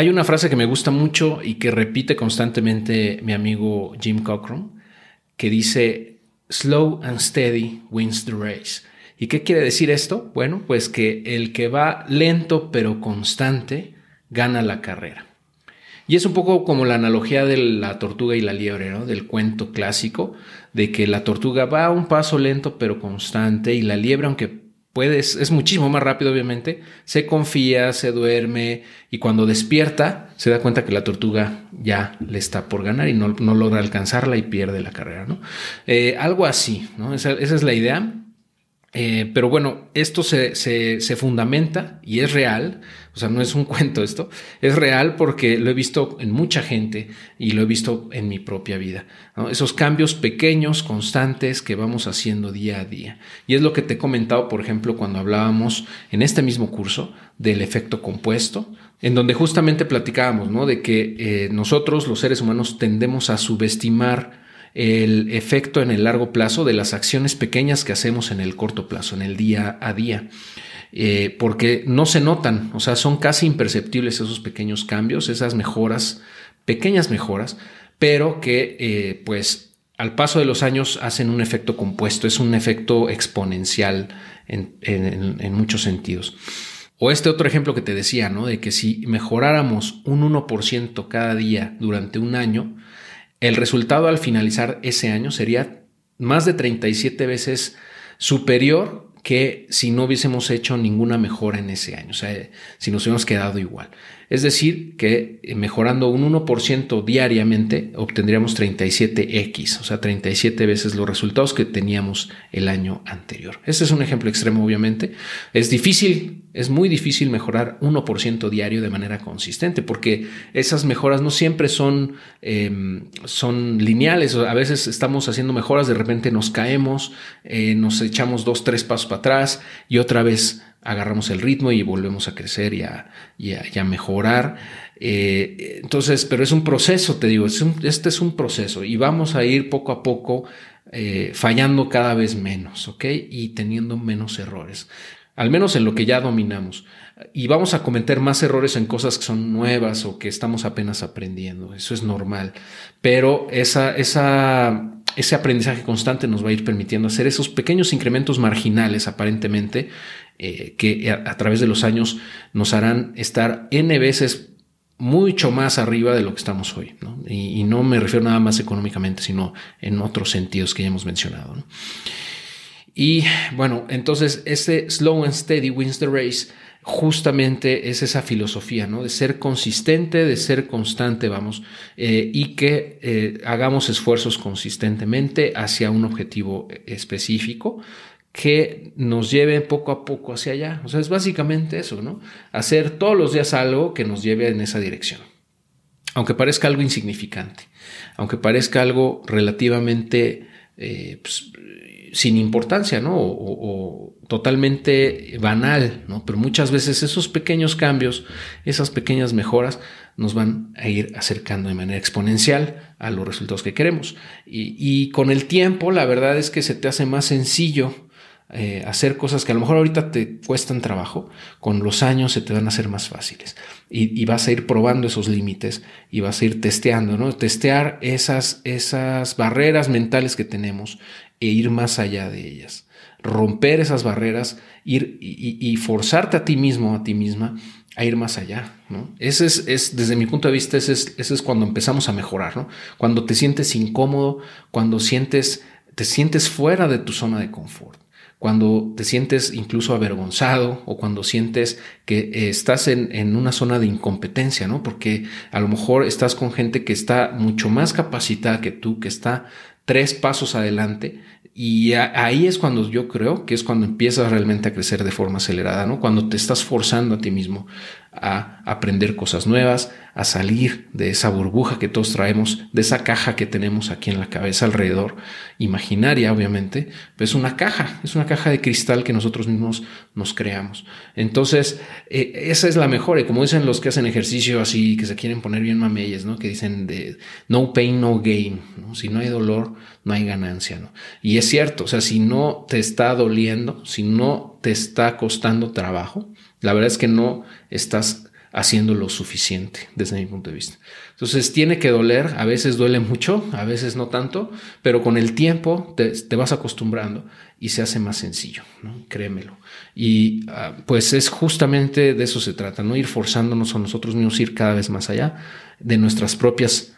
Hay una frase que me gusta mucho y que repite constantemente mi amigo Jim Cochran, que dice, slow and steady wins the race. ¿Y qué quiere decir esto? Bueno, pues que el que va lento pero constante gana la carrera. Y es un poco como la analogía de la tortuga y la liebre, ¿no? Del cuento clásico, de que la tortuga va a un paso lento pero constante y la liebre, aunque puedes, es muchísimo más rápido, obviamente, se confía, se duerme y cuando despierta se da cuenta que la tortuga ya le está por ganar y no, logra alcanzarla y pierde la carrera, ¿no? Eh, algo así, ¿no? Esa, es la idea. Eh, pero bueno, esto se, se, fundamenta y es real, o sea, no es un cuento esto, es real porque lo he visto en mucha gente y lo he visto en mi propia vida. Esos cambios pequeños, constantes que vamos haciendo día a día. Y es lo que te he comentado, por ejemplo, cuando hablábamos en este mismo curso del efecto compuesto, en donde justamente platicábamos ¿no? de que eh, nosotros, los seres humanos, tendemos a subestimar el efecto en el largo plazo de las acciones pequeñas que hacemos en el corto plazo, en el día a día. Eh, porque no se notan, o sea, son casi imperceptibles esos pequeños cambios, esas mejoras, pequeñas mejoras, pero que eh, pues al paso de los años hacen un efecto compuesto, es un efecto exponencial en, en muchos sentidos. O este otro ejemplo que te decía, ¿no? De que si mejoráramos un 1% cada día durante un año, el resultado al finalizar ese año sería más de 37 veces superior que si no hubiésemos hecho ninguna mejora en ese año, o sea, si nos hubiéramos quedado igual. Es decir, que eh, mejorando un 1% diariamente obtendríamos 37x, o sea, 37 veces los resultados que teníamos el año anterior. Este es un ejemplo extremo, obviamente. Es difícil, es muy difícil mejorar 1% diario de manera consistente, porque esas mejoras no siempre son, em, son lineales. A veces estamos haciendo mejoras, de repente nos caemos, eh, nos echamos dos, tres pasos para atrás y otra vez agarramos el ritmo y volvemos a crecer y a, mejorar. Eh, entonces, pero es un proceso, te digo, este es un proceso y vamos a ir poco a poco eh, fallando cada vez menos, ¿ok? Y teniendo menos errores, al menos en lo que ya dominamos. Y vamos a cometer más errores en cosas que son nuevas o que estamos apenas aprendiendo, eso es normal, pero esa, esa ese aprendizaje constante nos va a ir permitiendo hacer esos pequeños incrementos marginales aparentemente eh, que a, través de los años nos harán estar n veces mucho más arriba de lo que estamos hoy. Y, no me refiero nada más económicamente, sino en otros sentidos que ya hemos mencionado. Y bueno, entonces ese slow and steady wins the race justamente es esa filosofía, ¿no? De ser consistente, de ser constante, vamos, eh, y que eh, hagamos esfuerzos consistentemente hacia un objetivo específico que nos lleve poco a poco hacia allá. O sea, es básicamente eso, ¿no? Hacer todos los días algo que nos lleve en esa dirección. Aunque parezca algo insignificante, aunque parezca algo relativamente eh, pues, sin importancia, ¿no? O, totalmente banal, ¿no? Pero muchas veces esos pequeños cambios, esas pequeñas mejoras, nos van a ir acercando de manera exponencial a los resultados que queremos. Y con el tiempo, la verdad es que se te hace más sencillo eh, hacer cosas que a lo mejor ahorita te cuestan trabajo, con los años se te van a hacer más fáciles. Y, vas a ir probando esos límites y vas a ir testeando, ¿no? Testear esas, esas barreras mentales que tenemos e ir más allá de ellas. Romper esas barreras ir, y, forzarte a ti mismo, a ti misma, a ir más allá, ¿no? Ese es, es desde mi punto de vista, ese es, ese es cuando empezamos a mejorar, ¿no? Cuando te sientes incómodo, cuando sientes, te sientes fuera de tu zona de confort cuando te sientes incluso avergonzado o cuando sientes que eh, estás en, una zona de incompetencia, ¿no? Porque a lo mejor estás con gente que está mucho más capacitada que tú, que está tres pasos adelante y ahí es cuando yo creo que es cuando empiezas realmente a crecer de forma acelerada, ¿no? Cuando te estás forzando a ti mismo a aprender cosas nuevas, a salir de esa burbuja que todos traemos, de esa caja que tenemos aquí en la cabeza alrededor, imaginaria obviamente, pues es una caja, es una caja de cristal que nosotros mismos nos creamos. Entonces, eh, esa es la mejor, y como dicen los que hacen ejercicio así, que se quieren poner bien mameyes, ¿no? Que dicen de no pain, no gain. Si no hay dolor, no hay ganancia, ¿no? Y es cierto, o sea, si no te está doliendo, si no te está costando trabajo, la verdad es que no estás haciendo lo suficiente desde mi punto de vista. Entonces tiene que doler, a veces duele mucho, a veces no tanto, pero con el tiempo te, vas acostumbrando y se hace más sencillo, créemelo. Y ah, pues es justamente de eso se trata, no ir forzándonos a nosotros mismos, ir cada vez más allá de nuestras propias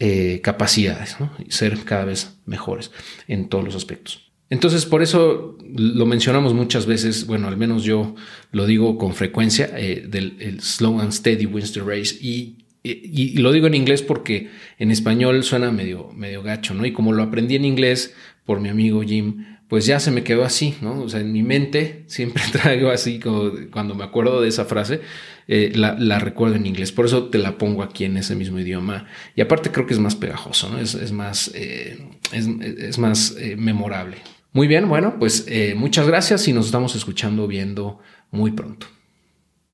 eh, capacidades y ser cada vez mejores en todos los aspectos. Entonces, por eso lo mencionamos muchas veces, bueno, al menos yo lo digo con frecuencia, eh, del slow and steady wins the race. Y, lo digo en inglés porque en español suena medio, medio gacho, ¿no? Y como lo aprendí en inglés por mi amigo Jim, pues ya se me quedó así, ¿no? O sea, en mi mente siempre traigo así, cuando me acuerdo de esa frase, eh, la, recuerdo en inglés. Por eso te la pongo aquí en ese mismo idioma. Y aparte creo que es más pegajoso, ¿no? Es, más, eh, es, es, más memorable. Muy bien, bueno, pues eh, muchas gracias y nos estamos escuchando, viendo muy pronto.